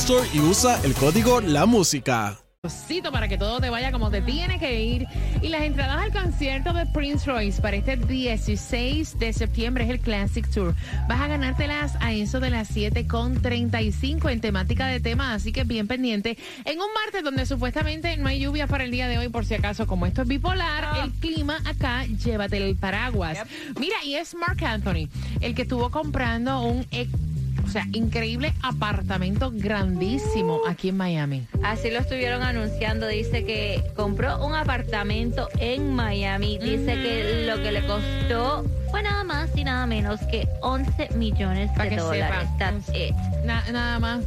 Store y usa el código La Música. para que todo te vaya como te tiene que ir. Y las entradas al concierto de Prince Royce para este 16 de septiembre es el Classic Tour. Vas a ganártelas a eso de las 7.35 en temática de tema, así que bien pendiente. En un martes donde supuestamente no hay lluvia para el día de hoy, por si acaso, como esto es bipolar, el clima acá, llévate el paraguas. Mira, y es Mark Anthony, el que estuvo comprando un sea, increíble apartamento grandísimo aquí en Miami. Así lo estuvieron anunciando. Dice que compró un apartamento en Miami. Dice que lo que le costó fue nada más y nada menos que 11 millones de dólares. That's it. nada más.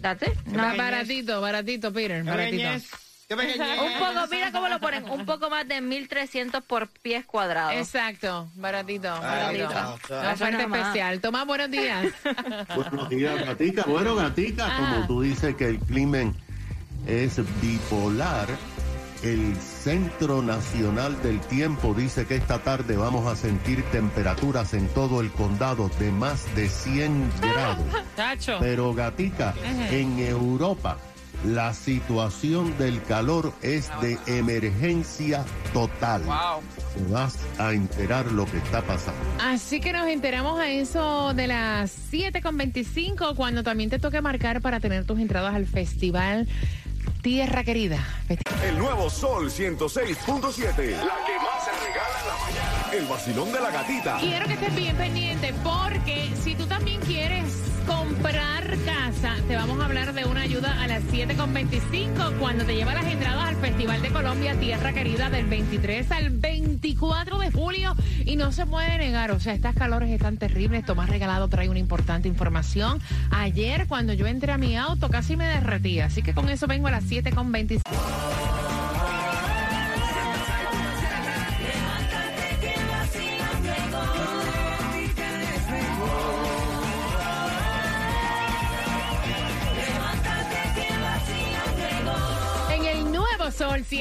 That's it. baratito, baratito, Peter. Baratito. Un poco, mira cómo lo ponen, un poco más de 1.300 por pies cuadrados. Exacto, baratito, baratito. oferta especial. Tomás, buenos días. buenos días, Gatica. Bueno, Gatica, como tú dices que el crimen es bipolar, el Centro Nacional del Tiempo dice que esta tarde vamos a sentir temperaturas en todo el condado de más de 100 grados. Pero Gatica, en Europa la situación del calor es de emergencia total. Wow. vas a enterar lo que está pasando. Así que nos enteramos a eso de las 7.25 cuando también te toque marcar para tener tus entradas al festival Tierra Querida. El nuevo Sol 106.7. La que más se regala en la mañana. El vacilón de la gatita. Quiero que estés bien pendiente porque si tú también quieres comprar te vamos a hablar de una ayuda a las 7.25 cuando te lleva las entradas al Festival de Colombia Tierra Querida del 23 al 24 de julio y no se puede negar, o sea, estas calores están terribles. Tomás Regalado trae una importante información. Ayer cuando yo entré a mi auto casi me derretí, así que con eso vengo a las 7.25.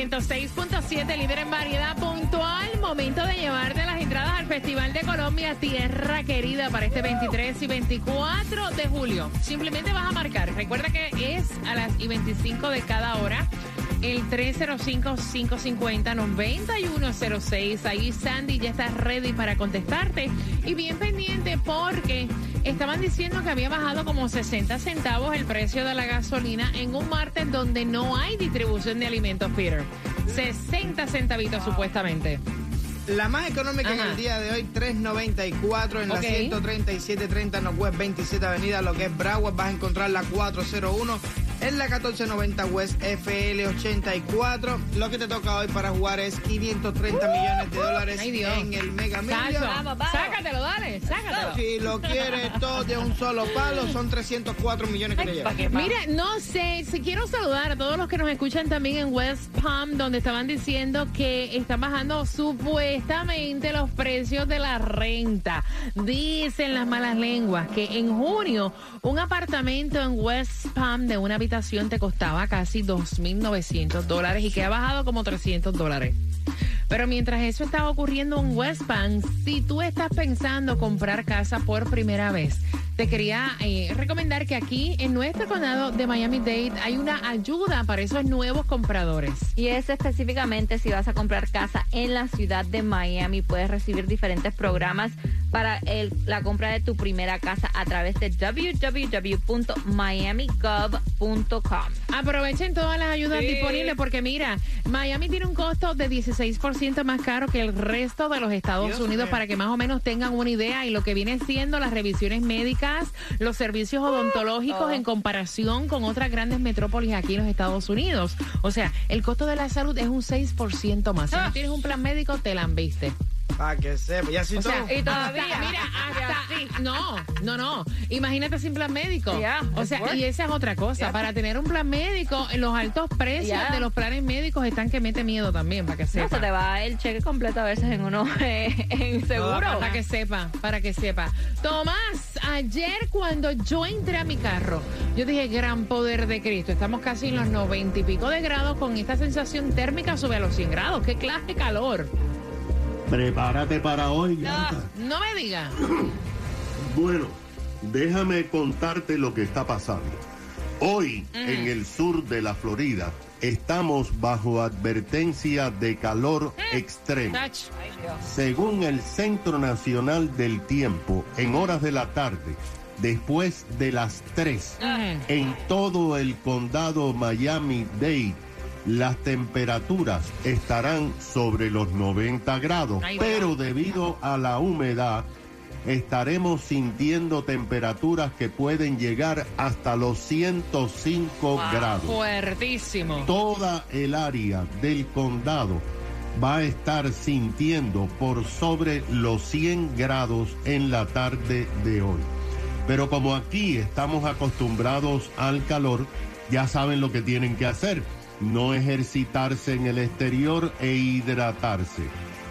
106.7, líder en variedad puntual. Momento de llevarte las entradas al Festival de Colombia Tierra Querida para este 23 y 24 de julio. Simplemente vas a marcar. Recuerda que es a las y 25 de cada hora el 305-550-9106. Ahí Sandy ya está ready para contestarte. Y bien pendiente porque estaban diciendo que había bajado como 60 centavos el precio de la gasolina en un martes donde no hay distribución de alimentos, Peter. 60 centavitos supuestamente. La más económica en el día de hoy, 3.94 en la 13730 Northwest 27 Avenida, lo que es Broward. Vas a encontrar la 401 en la 1490 West FL 84. Lo que te toca hoy para jugar es 530 millones de dólares en el Mega Million. Sácatelo, dale, sácatelo. Si lo quieres todo de un solo palo, son 304 millones que te llevan. Mira, no sé, si quiero saludar a todos los que nos escuchan también en West Palm, donde estaban diciendo que están bajando supuestamente los precios de la renta. Dicen las malas lenguas que en junio un apartamento en West Palm de una habitación te costaba casi 2.900 dólares y que ha bajado como 300 dólares. Pero mientras eso estaba ocurriendo en West Bank, si tú estás pensando comprar casa por primera vez, te quería eh, recomendar que aquí en nuestro condado de Miami-Dade hay una ayuda para esos nuevos compradores. Y es específicamente si vas a comprar casa en la ciudad de Miami, puedes recibir diferentes programas para la compra de tu primera casa a través de www.miamigov.com. Aprovechen todas las ayudas disponibles porque mira, Miami tiene un costo de 16% más caro que el resto de los Estados Unidos para que más o menos tengan una idea y lo que viene siendo las revisiones médicas, los servicios odontológicos en comparación con otras grandes metrópolis aquí en los Estados Unidos. O sea, el costo de la salud es un 6% más. Si no tienes un plan médico, te la viste. Para que sepa, y así todo. y todavía. mira, hasta, no, no, no. Imagínate sin plan médico. o sea, y esa es otra cosa. Para tener un plan médico, los altos precios de los planes médicos están que mete miedo también, para que sepa. No, se te va el cheque completo a veces en uno eh, en seguro. para que sepa, para que sepa. Tomás, ayer cuando yo entré a mi carro, yo dije, gran poder de Cristo. Estamos casi en los noventa y pico de grados con esta sensación térmica sobre los 100 grados. ¿Qué clase de calor? Prepárate para hoy. No, me digas. Bueno, déjame contarte lo que está pasando. Hoy, en el sur de la Florida, estamos bajo advertencia de calor extremo. Según el Centro Nacional del Tiempo, en horas de la tarde, después de las 3, en todo el condado Miami-Dade, las temperaturas estarán sobre los 90 grados, pero debido a la humedad estaremos sintiendo temperaturas que pueden llegar hasta los 105 grados. Fuertísimo. Toda el área del condado va a estar sintiendo por sobre los 100 grados en la tarde de hoy. Pero como aquí estamos acostumbrados al calor, ya saben lo que tienen que hacer no ejercitarse en el exterior e hidratarse.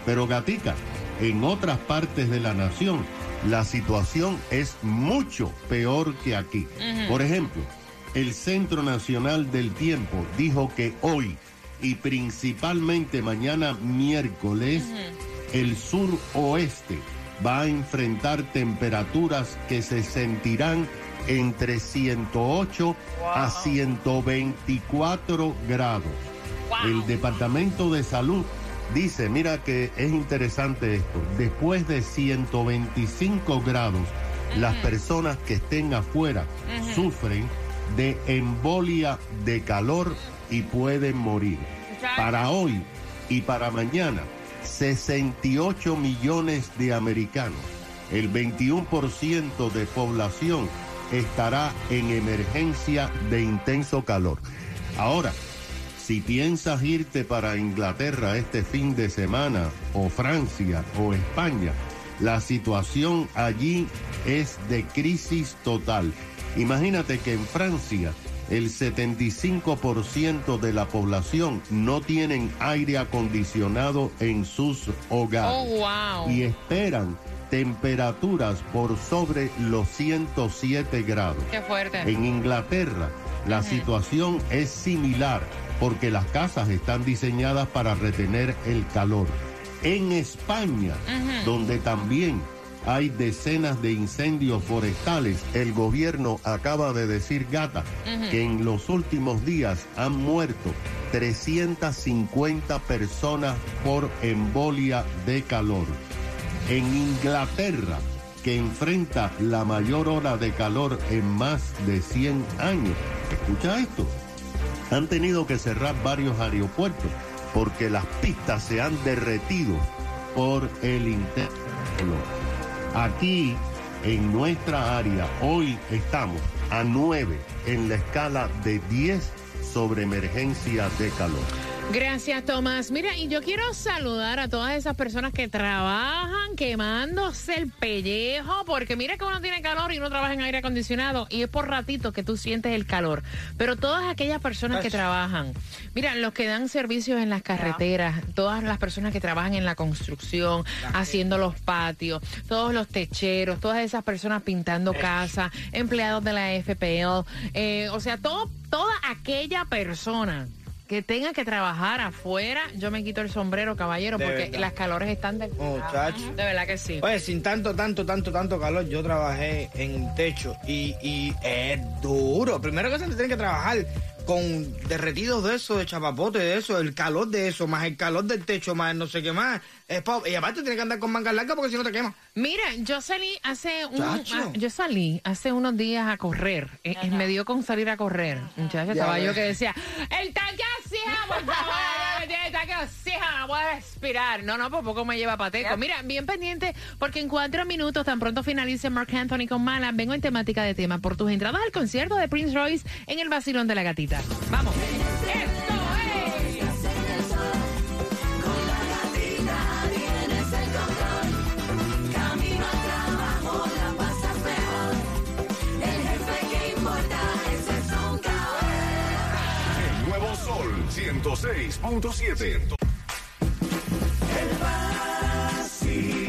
Pero gatica, en otras partes de la nación la situación es mucho peor que aquí. Por ejemplo, el Centro Nacional del Tiempo dijo que hoy y principalmente mañana miércoles, el sur oeste va a enfrentar temperaturas que se sentirán entre 108 a 124 grados. El Departamento de Salud dice, mira que es interesante esto, después de 125 grados, las personas que estén afuera sufren de embolia de calor y pueden morir. Para hoy y para mañana, 68 millones de americanos, el 21% de población estará en emergencia de intenso calor. Ahora, si piensas irte para Inglaterra este fin de semana, o Francia, o España, la situación allí es de crisis total. Imagínate que en Francia el 75% de la población no tienen aire acondicionado en sus hogares. Oh, y esperan temperaturas por sobre los 107 grados. Qué fuerte. En Inglaterra la situación es similar porque las casas están diseñadas para retener el calor. En España, donde también hay decenas de incendios forestales, el gobierno acaba de decir, gata, que en los últimos días han muerto 350 personas por embolia de calor en Inglaterra, que enfrenta la mayor hora de calor en más de 100 años. Escucha esto. Han tenido que cerrar varios aeropuertos porque las pistas se han derretido por el interno. Aquí, en nuestra área, hoy estamos a 9 en la escala de 10 sobre emergencia de calor. Gracias, Tomás. Mira, y yo quiero saludar a todas esas personas que trabajan quemándose el pellejo, porque mira que uno tiene calor y uno trabaja en aire acondicionado y es por ratito que tú sientes el calor. Pero todas aquellas personas que trabajan, mira, los que dan servicios en las carreteras, todas las personas que trabajan en la construcción, haciendo los patios, todos los techeros, todas esas personas pintando casa, empleados de la FPL, eh, o sea, todo, toda aquella persona que tenga que trabajar afuera, yo me quito el sombrero, caballero, porque las calores están de... Muchacho. De verdad que sí. Oye, sin tanto, tanto, tanto, tanto calor, yo trabajé en techo y, y es duro. Primero que se tiene que trabajar con derretidos de eso, de chapapote de eso, el calor de eso, más el calor del techo, más no sé qué más. y aparte tiene que andar con mangas largas porque si no te quema. Mira, yo salí hace un, ah, yo salí hace unos días a correr. Eh, eh, me dio con salir a correr. Muchacha, estaba yo que decía, el tanque oxígeno, por favor, tanque oxígeno, no puedo respirar. No, no, por poco me lleva pateco. Mira, bien pendiente, porque en cuatro minutos, tan pronto finalice Mark Anthony con Mala, vengo en temática de tema por tus entradas al concierto de Prince Royce en el Basilón de la Gatita. Vamos. 106.7. El vacío.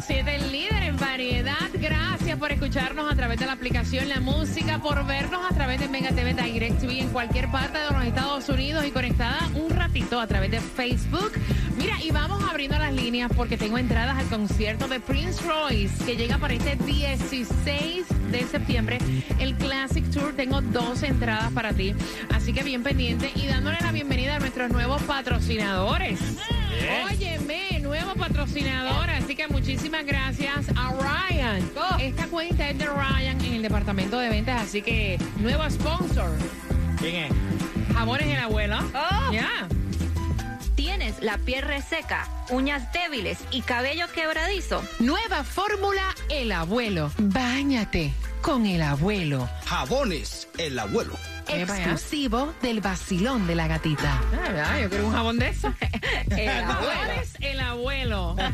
106.7, el líder en variedad. Gracias por escucharnos a través de la aplicación La Música, por vernos a través de Mega TV Direct TV en cualquier parte de los Estados Unidos y conectada un ratito a través de Facebook. Mira, y vamos abriendo las líneas porque tengo entradas al concierto de Prince Royce que llega para este 16 de septiembre, el Classic Tour. Tengo dos entradas para ti, así que bien pendiente y dándole la bienvenida a nuestros nuevos patrocinadores. Óyeme, nuevo patrocinador, así que muchísimas gracias a Ryan. Esta cuenta es de Ryan en el departamento de ventas, así que nuevo sponsor. ¿Quién es? Jabones el abuelo. Oh. Ya. ¿Tienes la piel reseca, uñas débiles y cabello quebradizo? Nueva fórmula El Abuelo. Báñate con El Abuelo. Jabones El Abuelo. Exclusivo del vacilón de la gatita. Ah, yo quiero un jabón de eso. el abuelo. El abuelo.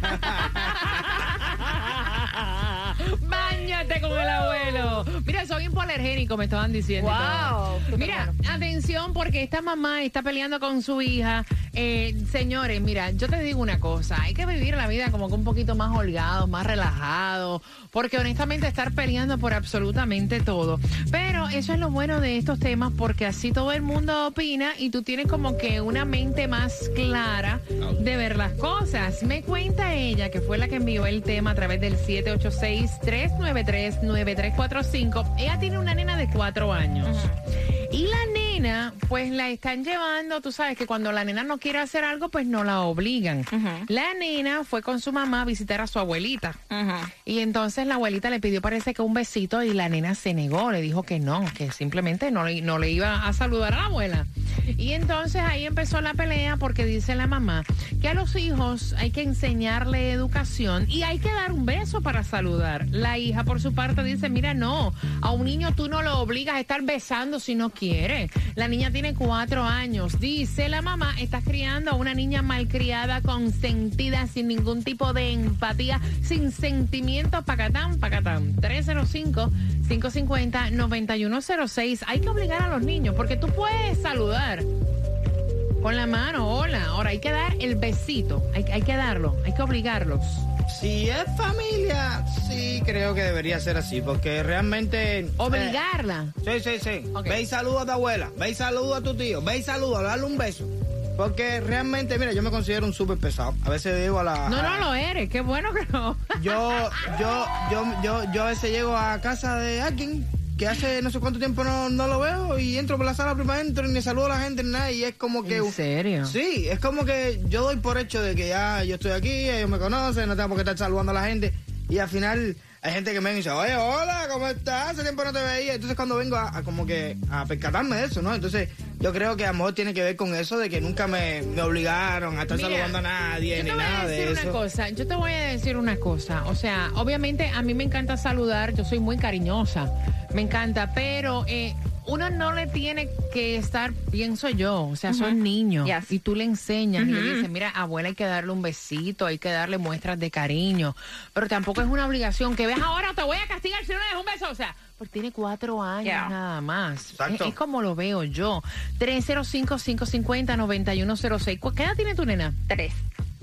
Báñate con el abuelo. Mira, soy hipoalergénico, me estaban diciendo. Wow. Mira, atención, porque esta mamá está peleando con su hija. Eh, señores, mira, yo te digo una cosa. Hay que vivir la vida como que un poquito más holgado, más relajado. Porque honestamente estar peleando por absolutamente todo. Pero eso es lo bueno de estos temas, porque así todo el mundo opina y tú tienes como que una mente más clara de ver las cosas. Me cuenta ella, que fue la que envió el tema a través del 786 393-9345. Ella tiene una nena de cuatro años. Y la nena, pues la están llevando, tú sabes que cuando la nena no quiere hacer algo, pues no la obligan. La nena fue con su mamá a visitar a su abuelita. Y entonces la abuelita le pidió, parece que un besito, y la nena se negó, le dijo que no, que simplemente no, no le iba a saludar a la abuela. Y entonces ahí empezó la pelea porque dice la mamá que a los hijos hay que enseñarle educación y hay que dar un beso para saludar. La hija por su parte dice, mira, no, a un niño tú no lo obligas a estar besando si no quiere. La niña tiene cuatro años. Dice la mamá, estás criando a una niña malcriada, consentida, sin ningún tipo de empatía, sin sentimientos, pacatán, pacatán. 305-550-9106. Hay que obligar a los niños porque tú puedes saludar con la mano, hola. Ahora hay que dar el besito, hay, hay que darlo, hay que obligarlos. Si es familia, sí creo que debería ser así, porque realmente... Eh, Obligarla. sí, sí, sí. Ve y saluda a tu abuela, ve y saluda a tu tío, ve y saluda, dale un beso. Porque realmente, mira, yo me considero un súper pesado. A veces digo a la... No, no lo eres, qué bueno que no. yo, yo, yo, yo, yo a veces llego a casa de alguien que hace no sé cuánto tiempo no, no lo veo y entro por la sala primero entro y ni saludo a la gente ni nada y es como que... ¿En serio? Sí, es como que yo doy por hecho de que ya yo estoy aquí, ellos me conocen, no tengo por qué estar saludando a la gente y al final hay gente que me dice, oye, hola, ¿cómo estás? Hace tiempo no te veía. Entonces cuando vengo a, como que a percatarme de eso, ¿no? Entonces yo creo que amor tiene que ver con eso de que nunca me, me obligaron a estar saludando a nadie ni nada de eso. Una cosa, yo te voy a decir una cosa. O sea, obviamente a mí me encanta saludar, yo soy muy cariñosa, me encanta, pero... Eh, uno no le tiene que estar, pienso yo, o sea, son niños y tú le enseñas y le dices, mira, abuela, hay que darle un besito, hay que darle muestras de cariño, pero tampoco es una obligación que veas ahora te voy a castigar si no le das un beso, o sea, porque tiene cuatro años nada más. Es, es, como lo veo yo. 305-550-9106. ¿Qué edad tiene tu nena? Tres.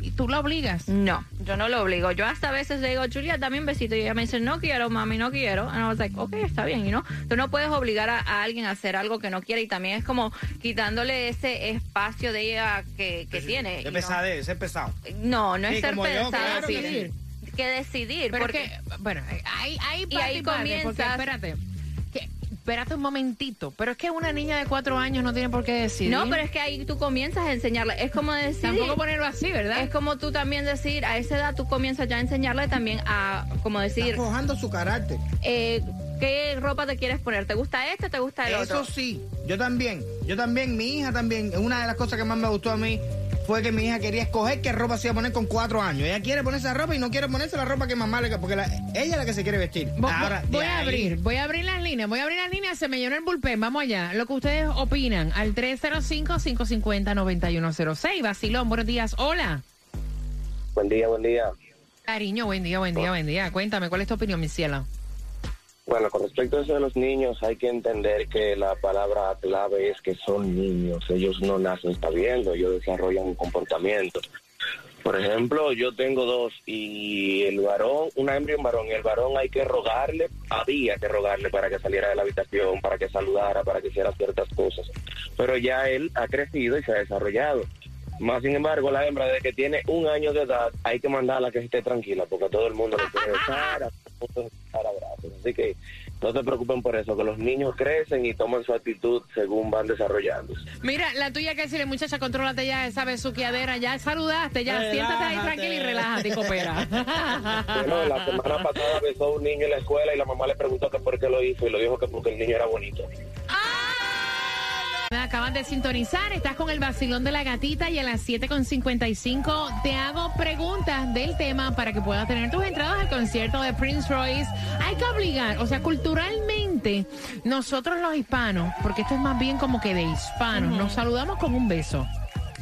¿Y tú la obligas? No, yo no lo obligo. Yo hasta a veces le digo, Julia, dame un besito. Y ella me dice, no quiero, mami, no quiero. And I was like, ok, está bien. Y no, tú no puedes obligar a, alguien a hacer algo que no quiere. Y también es como quitándole ese espacio de ella que, que tiene. Es pesadez, es pesado. No, no es ser pesado. que, que decidir. porque, bueno, ahí, ahí, y ahí comienza. Espérate espérate un momentito, pero es que una niña de cuatro años no tiene por qué decidir. No, pero es que ahí tú comienzas a enseñarle, es como decir... Tampoco ponerlo así, ¿verdad? Es como tú también decir, a esa edad tú comienzas ya a enseñarle también a, como decir... Está su carácter. Eh, ¿Qué ropa te quieres poner? ¿Te gusta este o te gusta el otro? Eso sí, yo también, yo también, mi hija también, una de las cosas que más me gustó a mí fue que mi hija quería escoger qué ropa se iba a poner con cuatro años. Ella quiere ponerse la ropa y no quiere ponerse la ropa que mamá le... Porque ella es la que se quiere vestir. Ahora, voy a abrir, voy a abrir las líneas, voy a abrir las líneas, se me llenó el bullpen, vamos allá. Lo que ustedes opinan al 305-550-9106. Basilón, buenos días, hola. Buen día, buen día. Cariño, buen día, buen día, buen día. Cuéntame, ¿cuál es tu opinión, mi cielo? Bueno, con respecto a eso de los niños, hay que entender que la palabra clave es que son niños. Ellos no nacen sabiendo, ellos desarrollan un comportamiento. Por ejemplo, yo tengo dos y el varón, una hembra y un varón, y el varón hay que rogarle, había que rogarle para que saliera de la habitación, para que saludara, para que hiciera ciertas cosas. Pero ya él ha crecido y se ha desarrollado. Más sin embargo, la hembra de que tiene un año de edad, hay que mandarla a que esté tranquila, porque todo el mundo le quiere besar, a abrazos. Así que no se preocupen por eso, que los niños crecen y toman su actitud según van desarrollándose. Mira, la tuya que decirle, muchacha, contrólate ya esa besuqueadera, ya saludaste, ya siéntate ahí tranquila y relájate y coopera. bueno, la semana pasada besó a un niño en la escuela y la mamá le preguntó que por qué lo hizo y lo dijo que porque el niño era bonito. Me acaban de sintonizar, estás con el vacilón de la gatita y a las 7.55 te hago preguntas del tema para que puedas tener tus entradas al concierto de Prince Royce. Hay que obligar, o sea, culturalmente, nosotros los hispanos, porque esto es más bien como que de hispanos, nos saludamos con un beso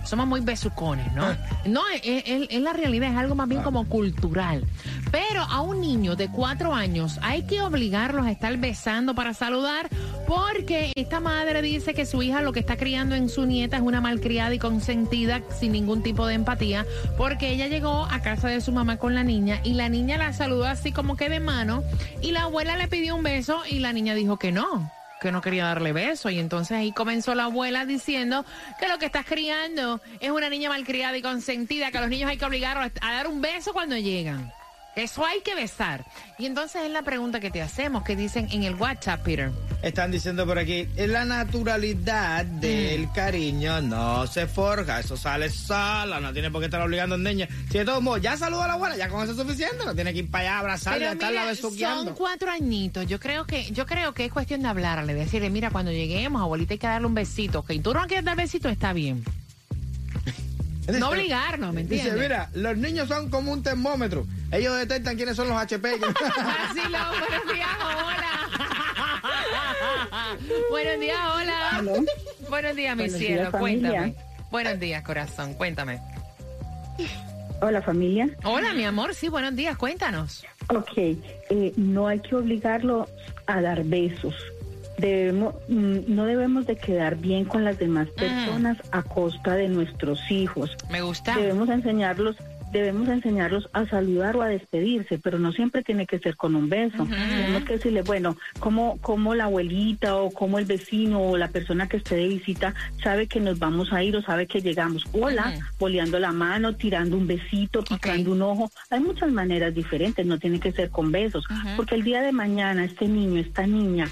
somos muy besucones, ¿no? Ah. No, es, la realidad, es algo más bien como cultural. Pero a un niño de cuatro años hay que obligarlos a estar besando para saludar porque esta madre dice que su hija lo que está criando en su nieta es una malcriada y consentida sin ningún tipo de empatía porque ella llegó a casa de su mamá con la niña y la niña la saludó así como que de mano y la abuela le pidió un beso y la niña dijo que no que no quería darle beso. Y entonces ahí comenzó la abuela diciendo que lo que estás criando es una niña malcriada y consentida, que a los niños hay que obligarlos a dar un beso cuando llegan. Eso hay que besar. Y entonces es la pregunta que te hacemos, que dicen en el WhatsApp, Peter. Están diciendo por aquí, la naturalidad del mm. cariño no se forja, eso sale sola, no tiene por qué estar obligando a niña. Si de todos modos ya saluda a la abuela, ya con eso es suficiente, no tiene que ir para allá a abrazarla, estarla besuqueando. Son cuatro añitos, yo creo que yo creo que es cuestión de hablarle, decirle, mira, cuando lleguemos, abuelita, hay que darle un besito, ok, tú no quieres dar besito, está bien. No obligarnos, ¿me entiendes? Dice, mira, los niños son como un termómetro. Ellos detectan quiénes son los HP. Así lo, buenos días, hola. buenos días, hola. Buenos días, mi cielo, cuéntame. Buenos días, corazón, cuéntame. Hola, familia. Hola, mi amor, sí, buenos días, cuéntanos. Ok, eh, no hay que obligarlo a dar besos debemos mm, no debemos de quedar bien con las demás personas a costa de nuestros hijos. Me gusta. Debemos enseñarlos debemos enseñarlos a saludar o a despedirse, pero no siempre tiene que ser con un beso. Tenemos que decirle, bueno, como, como la abuelita o como el vecino o la persona que esté de visita sabe que nos vamos a ir o sabe que llegamos. Hola, boleando la mano, tirando un besito, picando un ojo. Hay muchas maneras diferentes, no tiene que ser con besos, porque el día de mañana este niño, esta niña,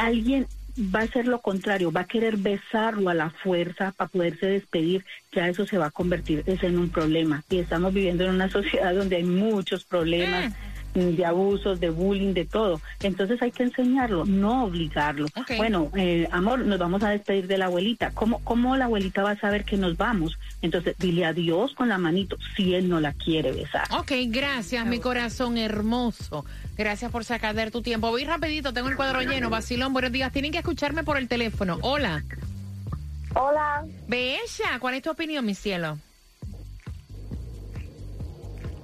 alguien va a hacer lo contrario, va a querer besarlo a la fuerza para poderse despedir, ya eso se va a convertir en un problema. Y estamos viviendo en una sociedad donde hay muchos problemas. De abusos, de bullying, de todo. Entonces hay que enseñarlo, no obligarlo. Bueno, eh, amor, nos vamos a despedir de la abuelita. ¿Cómo, ¿Cómo la abuelita va a saber que nos vamos? Entonces dile adiós con la manito si él no la quiere besar. Ok, gracias, mi corazón hermoso. Gracias por sacar de tu tiempo. Voy rapidito, tengo el cuadro lleno. Basilón, buenos días. Tienen que escucharme por el teléfono. Hola. Hola. Bella, ¿cuál es tu opinión, mi cielo?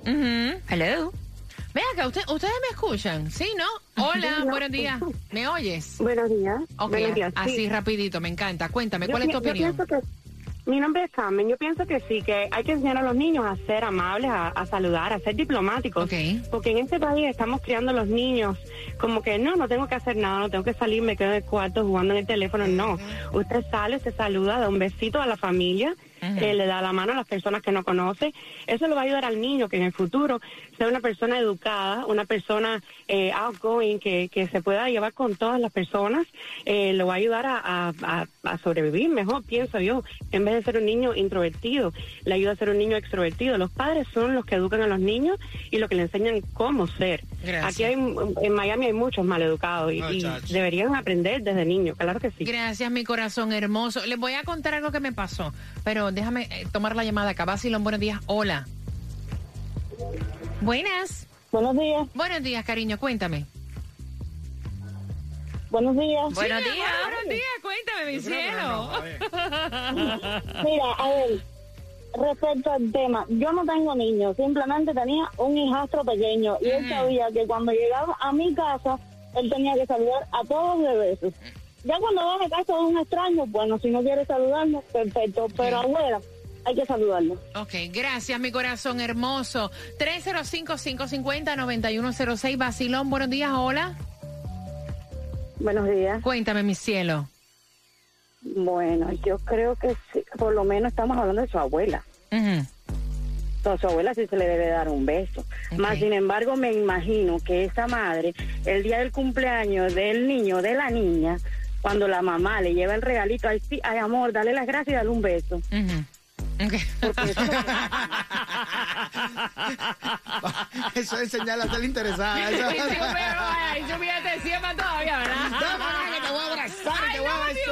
Hello. Ven acá, usted, ustedes me escuchan, ¿sí, no? Hola, buenos días. ¿Me oyes? Buenos días. Ok, buenos días, así rapidito, me encanta. Cuéntame, ¿cuál es tu opinión? mi nombre es Carmen. Yo pienso que sí, que hay que enseñar a los niños a ser amables, a, saludar, a ser diplomáticos. Porque en este país estamos criando a los niños como que no, no tengo que hacer nada, no tengo que salir, me quedo en el cuarto jugando en el teléfono. No, usted sale, se saluda, da un besito a la familia que le da la mano a las personas que no conoce. Eso le va a ayudar al niño que en el futuro sea una persona educada, una persona eh, outgoing, que, que se pueda llevar con todas las personas. Eh, lo va a ayudar a, a, sobrevivir mejor, pienso yo, en vez de ser un niño introvertido, le ayuda a ser un niño extrovertido. Los padres son los que educan a los niños y los que le enseñan cómo ser. Aquí hay, en Miami hay muchos maleducados y, y deberían aprender desde niños, claro que sí. Gracias, mi corazón hermoso. Les voy a contar algo que me pasó, pero déjame eh, tomar la llamada acá. Basilón, buenos días. Hola. Buenas. Buenos días. Buenos días, cariño. Cuéntame. Buenos días. Buenos días. Buenos días. Cuéntame, mi cielo. Mira, a ver, respecto al tema, yo no tengo niños, simplemente tenía un hijastro pequeño y él sabía que cuando llegaba a mi casa, él tenía que saludar a todos de besos. Ya cuando va a casa de un extraño, bueno, si no quiere saludarnos, perfecto, pero abuela, hay que saludarlo. Ok, gracias, mi corazón hermoso. 305-550-9106, Basilón, buenos días, hola. Buenos días. Cuéntame, mi cielo. Bueno, yo creo que por lo menos estamos hablando de su abuela. Uh su abuela sí se le debe dar un beso. Más sin embargo, me imagino que esa madre, el día del cumpleaños del niño, de la niña, cuando la mamá le lleva el regalito, ay, sí, ay amor, dale las gracias y dale un beso. Eso... es señal a ser interesada. Eso... y tú fíjate, siempre todavía, ¿verdad? que te voy a abrazar, te voy a besar.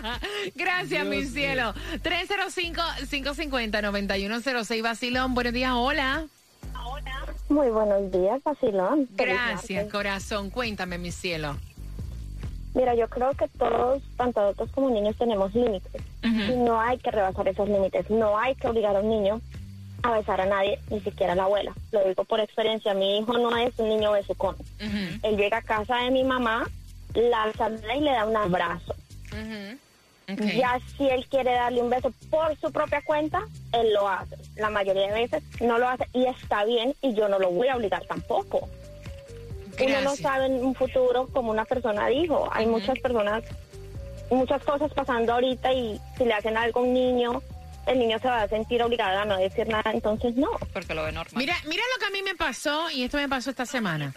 Gracias, mi cielo. 305-550-9106, Basilón. Buenos días, hola. Hola. Muy buenos días, Basilón. Gracias, corazón. Cuéntame, mi cielo. Mira, yo creo que todos, tanto adultos como niños, tenemos límites. Y no hay que rebasar esos límites. No hay que obligar a un niño a besar a nadie, ni siquiera a la abuela. Lo digo por experiencia. Mi hijo no es un niño besucón. Él llega a casa de mi mamá, la saluda y le da un abrazo. Ya si él quiere darle un beso por su propia cuenta, él lo hace. La mayoría de veces no lo hace y está bien y yo no lo voy a obligar tampoco. Uno no sabe en un futuro, como una persona dijo, hay muchas personas, muchas cosas pasando ahorita y si le hacen algo a un niño, el niño se va a sentir obligado a no decir nada, entonces no. Porque lo ve normal. Mira, mira lo que a mí me pasó y esto me pasó esta semana.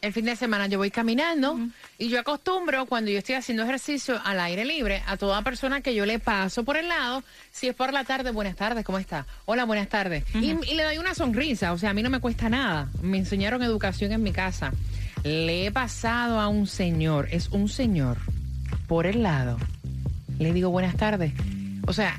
El fin de semana yo voy caminando y yo acostumbro cuando yo estoy haciendo ejercicio al aire libre a toda persona que yo le paso por el lado, si es por la tarde, buenas tardes, ¿cómo está? Hola, buenas tardes. y, y, le doy una sonrisa, o sea, a mí no me cuesta nada. Me enseñaron educación en mi casa. Le he pasado a un señor, es un señor, por el lado. Le digo buenas tardes. O sea,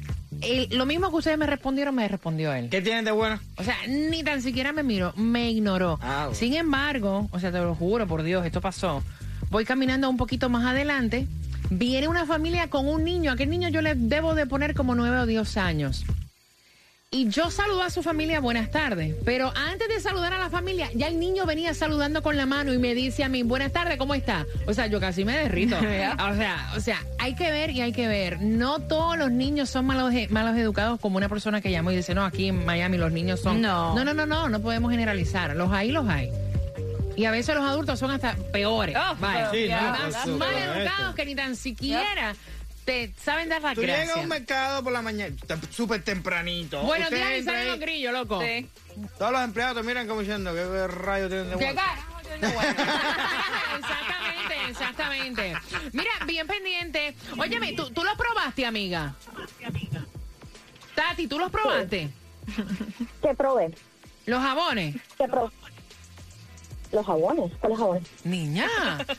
lo mismo que ustedes me respondieron, me respondió él. ¿Qué tienen de bueno? O sea, ni tan siquiera me miró, me ignoró. Ah, Sin embargo, o sea, te lo juro por Dios, esto pasó. Voy caminando un poquito más adelante. Viene una familia con un niño. Aquel niño yo le debo de poner como nueve o diez años. Y yo saludo a su familia, buenas tardes. Pero antes de saludar a la familia, ya el niño venía saludando con la mano y me dice a mí, buenas tardes, ¿cómo está? O sea, yo casi me derrito. o sea, o sea, hay que ver y hay que ver. No todos los niños son malos, malos educados como una persona que llama y dice, no, aquí en Miami los niños son. No. No, no, no, no, no podemos generalizar. Los hay, los hay. Y a veces los adultos son hasta peores. Oh, más, mal educados que ni tan siquiera te saben dar la Tú gracia. llegas a un mercado por la mañana, súper tempranamente. Buenos días y salen los grillos, loco. Sí. Todos los empleados te miran como diciendo, ¿qué rayo tienen de bueno? exactamente, exactamente. Mira, bien pendiente. Óyeme, ¿tú, tú los probaste, amiga? Tati, ¿tú los probaste? ¿Qué probé? ¿Los jabones? Los jabones, ¿cuáles jabones? Niña,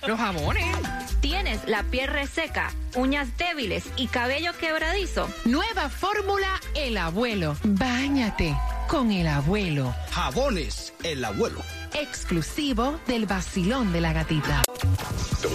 los jabones. ¿Tienes la piel reseca, uñas débiles y cabello quebradizo? Nueva fórmula El Abuelo. Báñate con El Abuelo. Jabones El Abuelo. Exclusivo del vacilón de la gatita.